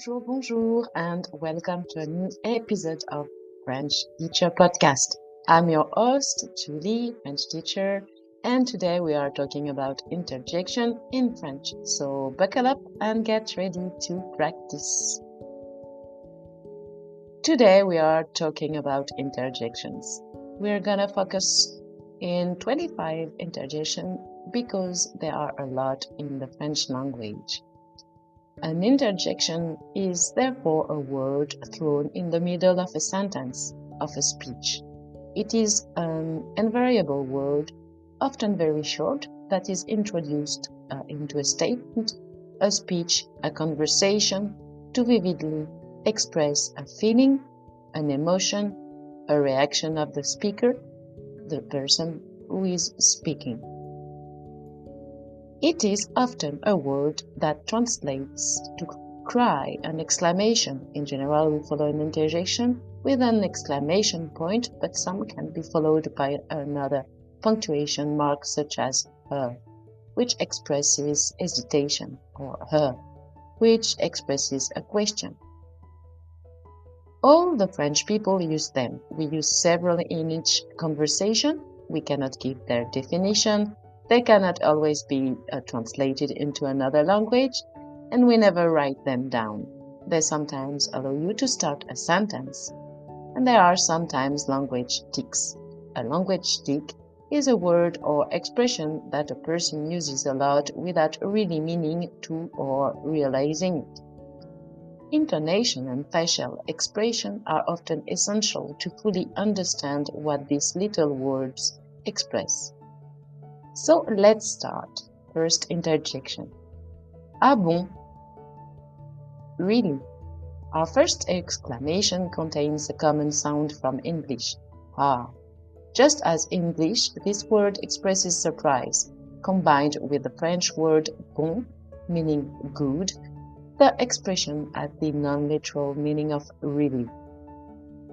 Bonjour, bonjour, and welcome to a new episode of French Teacher Podcast. I'm your host, Julie, French teacher, and today we are talking about interjection in French. So buckle up and get ready to practice. Today we are talking about interjections. We're gonna focus in 25 interjection because there are a lot in the French language. An interjection is therefore a word thrown in the middle of a sentence, of a speech. It is an invariable word, often very short, that is introduced uh, into a statement, a speech, a conversation to vividly express a feeling, an emotion, a reaction of the speaker, the person who is speaking. It is often a word that translates to cry, an exclamation. In general, we follow an interjection with an exclamation point, but some can be followed by another punctuation mark such as her, which expresses hesitation, or her, which expresses a question. All the French people use them. We use several in each conversation. We cannot give their definition, they cannot always be uh, translated into another language, and we never write them down. They sometimes allow you to start a sentence, and there are sometimes language tics. A language tic is a word or expression that a person uses a lot without really meaning to or realizing it. Intonation and facial expression are often essential to fully understand what these little words express. So let's start. First interjection. Ah bon? Really? Our first exclamation contains a common sound from English. Ah. Just as English, this word expresses surprise. Combined with the French word bon, meaning good, the expression has the non-literal meaning of really.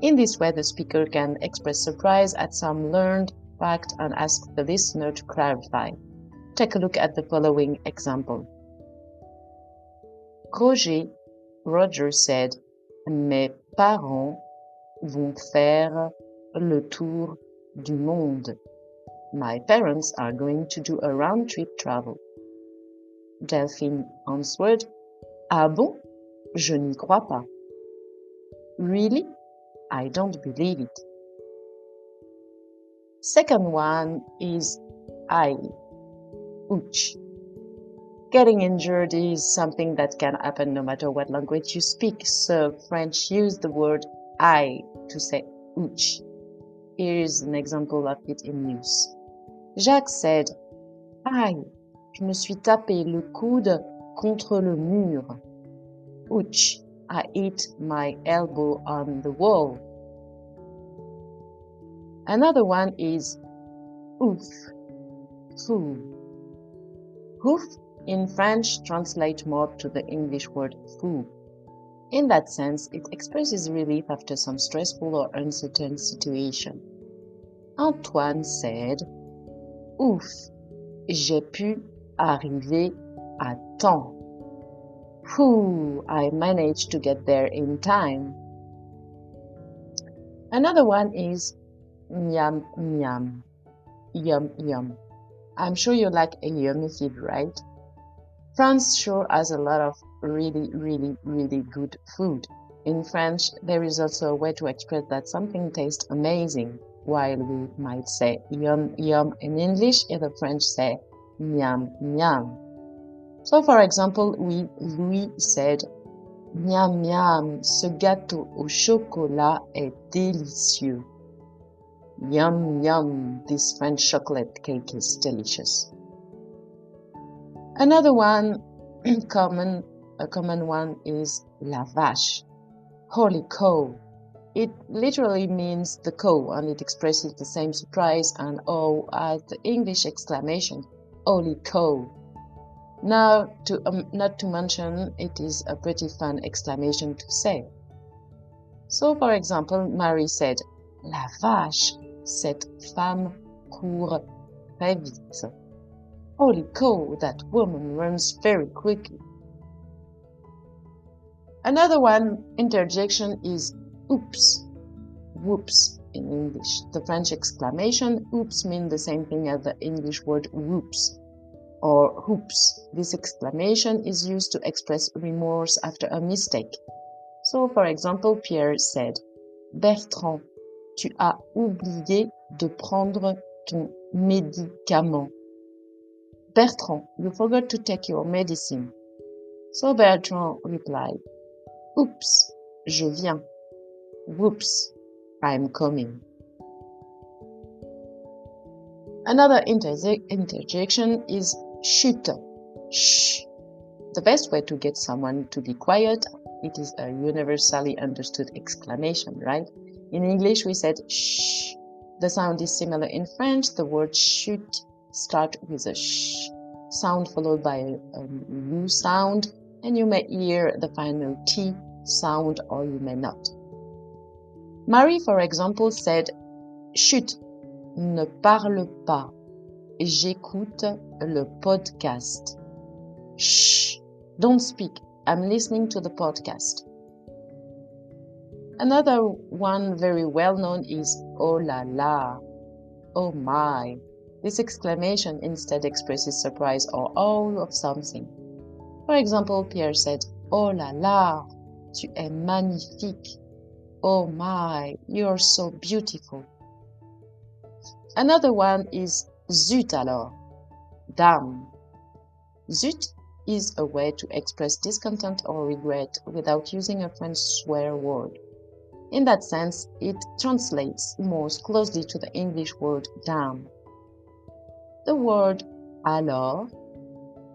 In this way, the speaker can express surprise at some learned fact and ask the listener to clarify. Take a look at the following example. Roger, Roger said, Mes parents vont faire le tour du monde. My parents are going to do a round trip travel. Delphine answered, Ah bon? Je n'y crois pas. Really? I don't believe it. Second one is Aïe, ouch. Getting injured is something that can happen no matter what language you speak, so French use the word aïe to say ouch. Here is an example of it in use. Jacques said, Aïe, je me suis tapé le coude contre le mur. Ouch, I hit my elbow on the wall. Another one is ouf, fou. Ouf in French translates more to the English word fou. In that sense, it expresses relief after some stressful or uncertain situation. Antoine said, Ouf, j'ai pu arriver à temps. Whew, I managed to get there in time. Another one is Yum, yum. Yum, yum. I'm sure you like a yummy food, right? France sure has a lot of really, really, really good food. In French, there is also a way to express that something tastes amazing, while we might say yum, yum in English, in the French say miam, miam. So, for example, we, Louis said, Miam, miam, ce gâteau au chocolat est délicieux. Yum, yum, this French chocolate cake is delicious. Another one, common, a common one is la vache, holy cow. It literally means the cow and it expresses the same surprise and awe as the English exclamation, holy cow. Now, to, um, not to mention, it is a pretty fun exclamation to say. So, for example, Mary said, La vache, cette femme court très vite. Holy cow, that woman runs very quickly. Another one interjection is oops, whoops in English. The French exclamation oops means the same thing as the English word whoops or hoops. This exclamation is used to express remorse after a mistake. So, for example, Pierre said, Bertrand, tu as oublié de prendre ton médicament. Bertrand, you forgot to take your medicine. So Bertrand replied, Oops, je viens. Whoops, I'm coming. Another interjection is chut. Shh. The best way to get someone to be quiet, it is a universally understood exclamation, right? In English, we said shh. The sound is similar in French. The word chut start with a sh sound followed by a, a u sound, and you may hear the final t sound or you may not. Marie, for example, said, Chut, ne parle pas. J'écoute le podcast. Shh, don't speak. I'm listening to the podcast. Another one very well known is oh la la, oh my. This exclamation instead expresses surprise or awe of something. For example, Pierre said, Oh la la, tu es magnifique. Oh my, you're so beautiful. Another one is zut alors, damn. Zut is a way to express discontent or regret without using a French swear word. In that sense, it translates most closely to the English word damn. The word alors,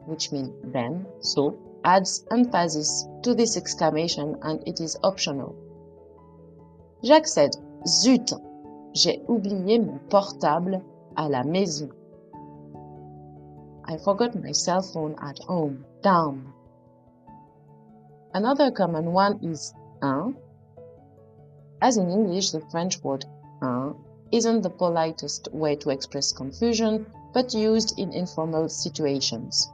which means then, so, adds emphasis to this exclamation and it is optional. Jacques said, Zut, j'ai oublié mon portable à la maison. I forgot my cell phone at home. Damn. Another common one is hein, as in English, the French word hein isn't the politest way to express confusion, but used in informal situations.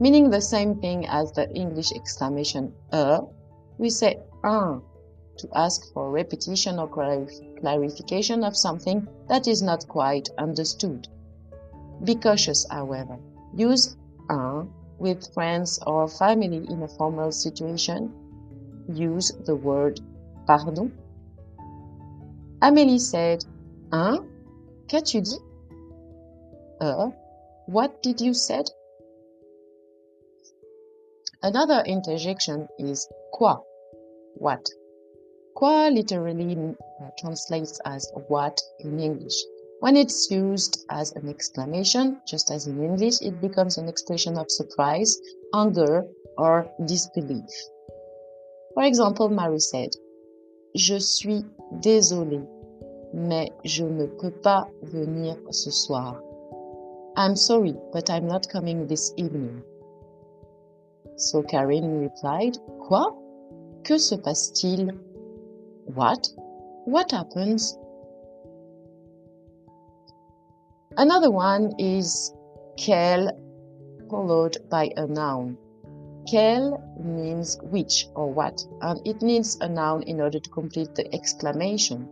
Meaning the same thing as the English exclamation uh, we say hein to ask for repetition or clarification of something that is not quite understood. Be cautious, however. Use hein with friends or family in a formal situation. Use the word pardon Amélie said, Hein? Qu'as-tu dit? Uh, what did you said? Another interjection is quoi? What? Quoi literally translates as what in English. When it's used as an exclamation, just as in English, it becomes an expression of surprise, anger, or disbelief. For example, Mary said, Je suis désolé, mais je ne peux pas venir ce soir. I'm sorry, but I'm not coming this evening. So Karine replied, Quoi? Que se passe-t-il? What? What happens? Another one is quel followed by a noun. Quel means which or what, and it needs a noun in order to complete the exclamation.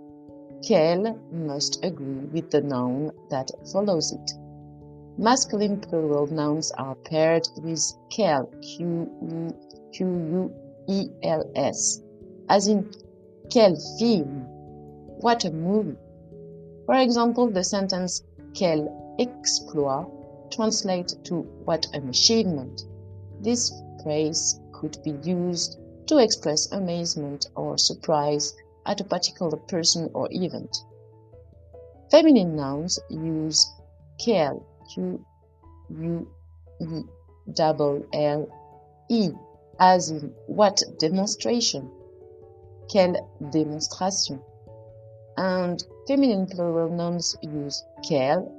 Quel must agree with the noun that follows it. Masculine plural nouns are paired with quel, Q-U-E-L-S, as in quel film, what a movie. For example, the sentence quel exploit translates to what an achievement. This phrase could be used to express amazement or surprise at a particular person or event. Feminine nouns use quel, Q U E double L E, as in what demonstration, quelle démonstration. And feminine plural nouns use quel,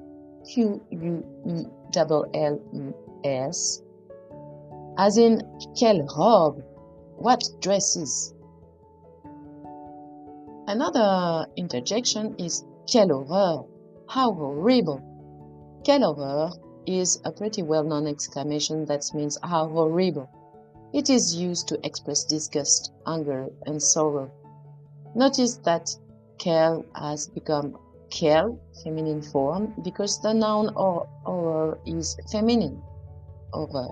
Q U E double L E S, as in quelle robe, what dresses. Another interjection is quelle horreur, how horrible. Quelle horreur is a pretty well known exclamation that means how horrible. It is used to express disgust, anger, and sorrow. Notice that quel has become quelle, feminine form, because the noun or horror is feminine, horreur.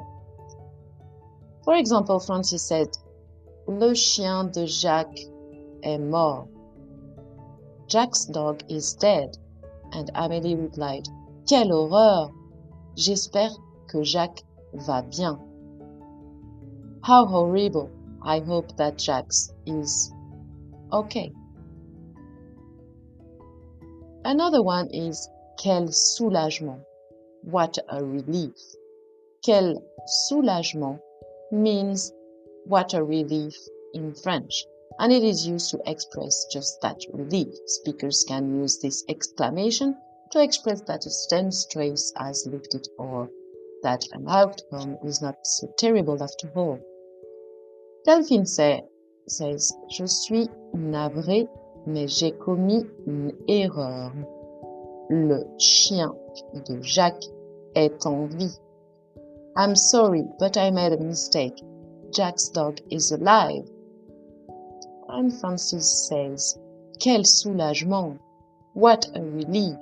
For example, Francis said, Le chien de Jacques est mort. Jack's dog is dead. And Amélie replied, Quelle horreur! J'espère que Jacques va bien. How horrible! I hope that Jack's is okay. Another one is quel soulagement. What a relief. Quel soulagement means what a relief in French, and it is used to express just that relief. Speakers can use this exclamation to express that a tense stress has lifted or that an outcome is not so terrible after all. Delphine say, says, Je suis navré, mais j'ai commis une erreur. Le chien de Jacques est en vie. I'm sorry, but I made a mistake. Jack's dog is alive. And Francis says, Quel soulagement! What a relief!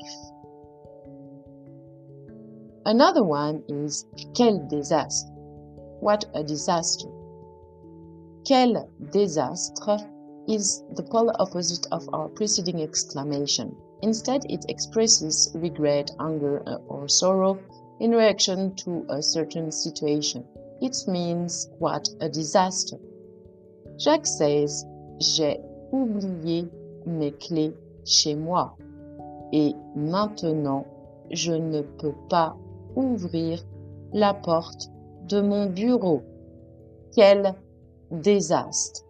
Another one is Quel désastre! What a disaster! Quel désastre is the polar opposite of our preceding exclamation. Instead, it expresses regret, anger, or sorrow in reaction to a certain situation. It means what a disaster. Jacques says, J'ai oublié mes clés chez moi et maintenant je ne peux pas ouvrir la porte de mon bureau. Quel désastre!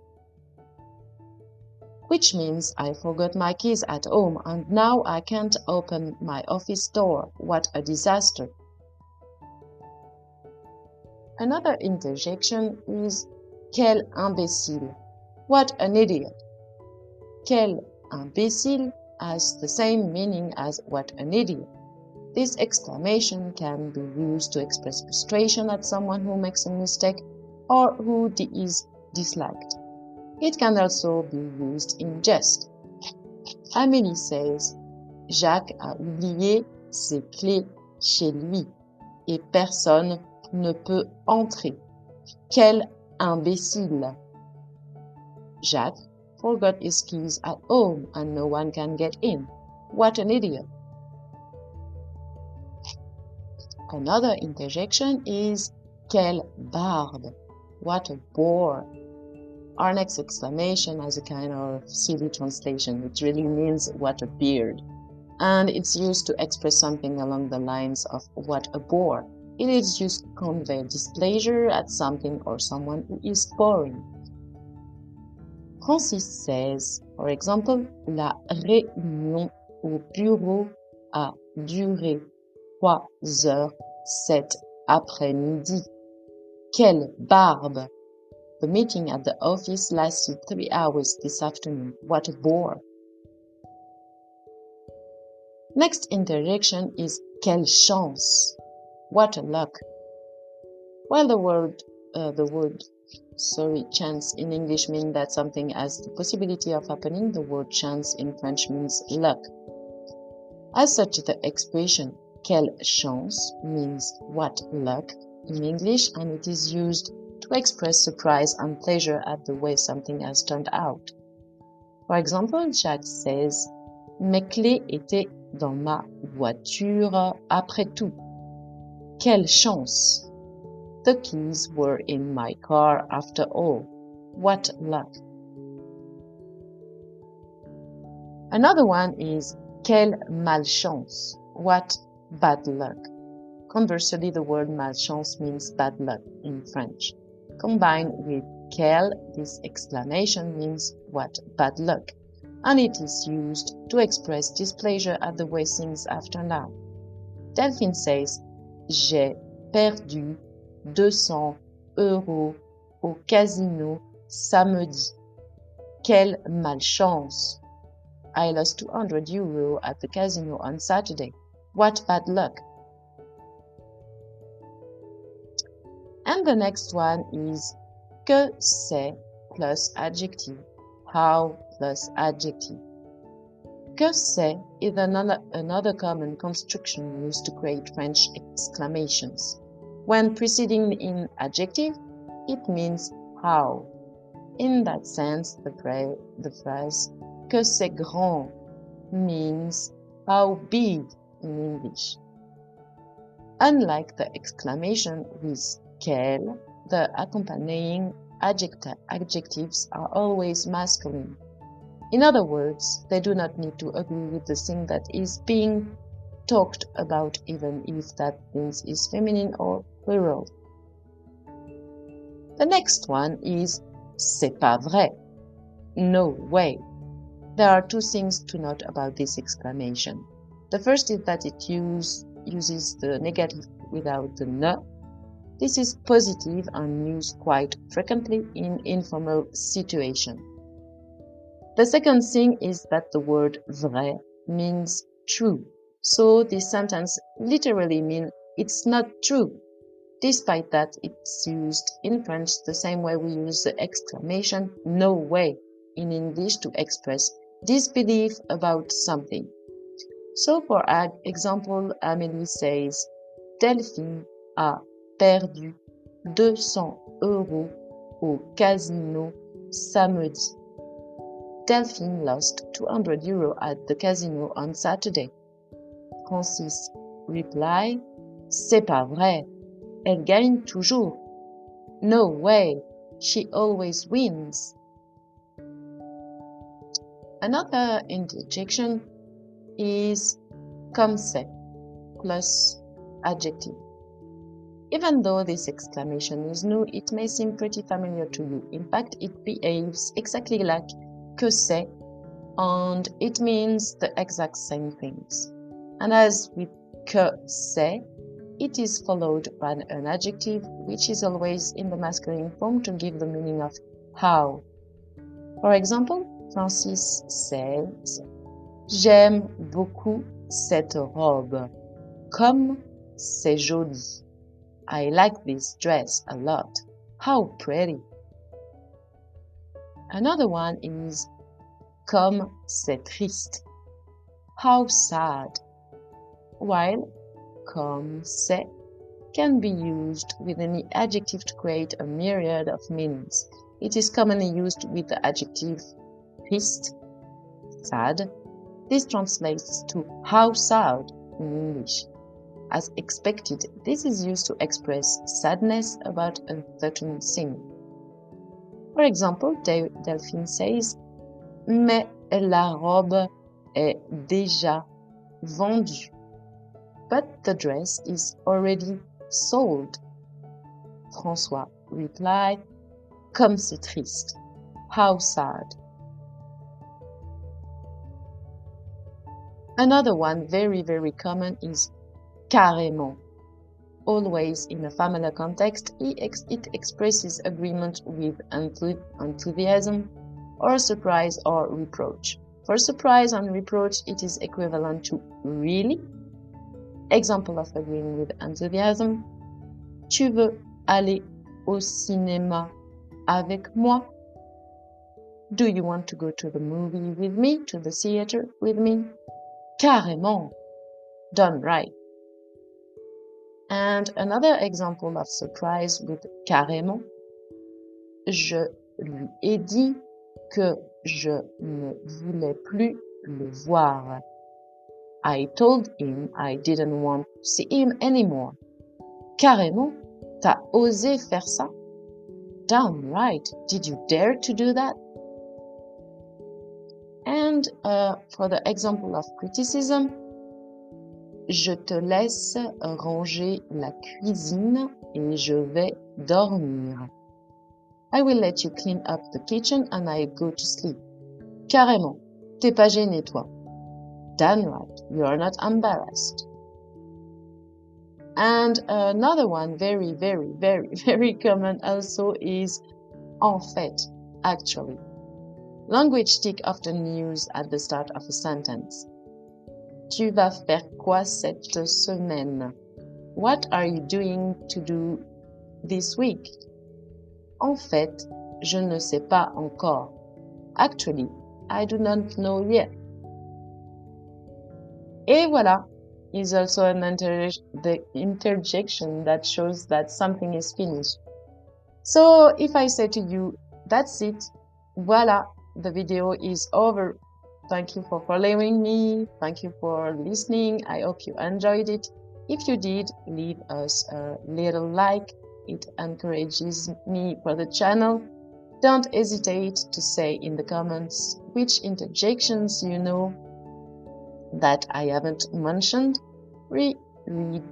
Which means I forgot my keys at home and now I can't open my office door. What a disaster! Another interjection is Quel imbécile! What an idiot! Quel imbécile has the same meaning as what an idiot. This exclamation can be used to express frustration at someone who makes a mistake or who is disliked. It can also be used in jest. Amélie says, Jacques a oublié ses clés chez lui et personne ne peut entrer. Quel imbécile! Jacques forgot his keys at home and no one can get in. What an idiot! Another interjection is Quelle barbe! What a bore! Our next exclamation has a kind of silly translation. It really means what a beard. And it's used to express something along the lines of what a bore. It is used to convey displeasure at something or someone who is boring. Francis says, for example, la réunion au bureau a duré trois heures cet après-midi. Quelle barbe! The meeting at the office lasted three hours this afternoon. What a bore! Next interjection is quelle chance! What a luck! While the word uh, the word sorry chance in English means that something has the possibility of happening, the word chance in French means luck. As such, the expression quelle chance means what luck in English and it is used to express surprise and pleasure at the way something has turned out. For example, Jacques says, Mes clés étaient dans ma voiture après tout. Quelle chance! The keys were in my car after all. What luck! Another one is Quelle malchance! What bad luck! Conversely, the word malchance means bad luck in French. Combined with quelle, this exclamation means what bad luck, and it is used to express displeasure at the way things have turned out. Delphine says, J'ai perdu 200 euros au casino samedi. Quelle malchance! I lost 200 euros at the casino on Saturday. What bad luck! And the next one is Que c'est plus adjective. How plus adjective. C'est is another, another common construction used to create French exclamations. When preceding in adjective, it means how. In that sense, the, phrase, the phrase que c'est grand means how big in English. Unlike the exclamation with quel, the accompanying adjectives are always masculine. In other words, they do not need to agree with the thing that is being talked about, even if that thing is feminine or plural. The next one is c'est pas vrai. No way. There are two things to note about this exclamation. The first is that it use, uses the negative without the ne. This is positive and used quite frequently in informal situations. The second thing is that the word vrai means true. So this sentence literally means it's not true. Despite that, it's used in French the same way we use the exclamation no way in English to express disbelief about something. So, for example, Amélie says, Delphine a perdu 200 euros au casino samedi. Delphine lost 200 euros at the casino on Saturday. Francis replied, C'est pas vrai. Elle gagne toujours. No way. She always wins. Another interjection is comme c'est plus adjective. Even though this exclamation is new, it may seem pretty familiar to you. In fact, it behaves exactly like que c'est and it means the exact same things. And as with que c'est, it is followed by an adjective which is always in the masculine form to give the meaning of how. For example, Francis says, J'aime beaucoup cette robe. Comme c'est joli. I like this dress a lot. How pretty. Another one is Comme c'est triste. How sad. While comme c'est can be used with any adjective to create a myriad of meanings. It is commonly used with the adjective triste, sad. This translates to how sad in English. As expected, this is used to express sadness about a certain thing. For example, Delphine says, Mais la robe est déjà vendue. But the dress is already sold. François replied, Comme c'est triste. How sad. Another one very, very common is carrément. Always in a familiar context, it expresses agreement with enthusiasm or surprise or reproach. For surprise and reproach, it is equivalent to really. Example of agreeing with enthusiasm. Tu veux aller au cinéma avec moi? Do you want to go to the movie with me, to the theater with me? Carrément. Done right. And another example of surprise with carrément. Je lui ai dit que je ne voulais plus le voir. I told him I didn't want to see him anymore. Carrément, t'as osé faire ça? Downright, did you dare to do that? And uh, for the example of criticism, je te laisse ranger la cuisine et je vais dormir. I will let you clean up the kitchen and I go to sleep. Carrément, t'es pas gêné toi. Right, you are not embarrassed. And another one, very, very, very, very common also is en fait, actually. Language tick often used at the start of a sentence. Tu vas faire quoi cette semaine? What are you doing to do this week? En fait, je ne sais pas encore. Actually, I do not know yet. Et voilà is also an inter the interjection that shows that something is finished. So if I say to you, that's it, voila, the video is over. Thank you for following me. Thank you for listening. I hope you enjoyed it. If you did, leave us a little like. It encourages me for the channel. Don't hesitate to say in the comments which interjections you know that I haven't mentioned. Read, read,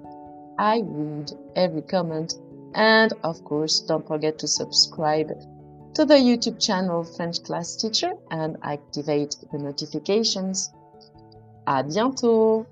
I read every comment. And of course, don't forget to subscribe to the YouTube channel French Class Teacher and activate the notifications. À bientôt!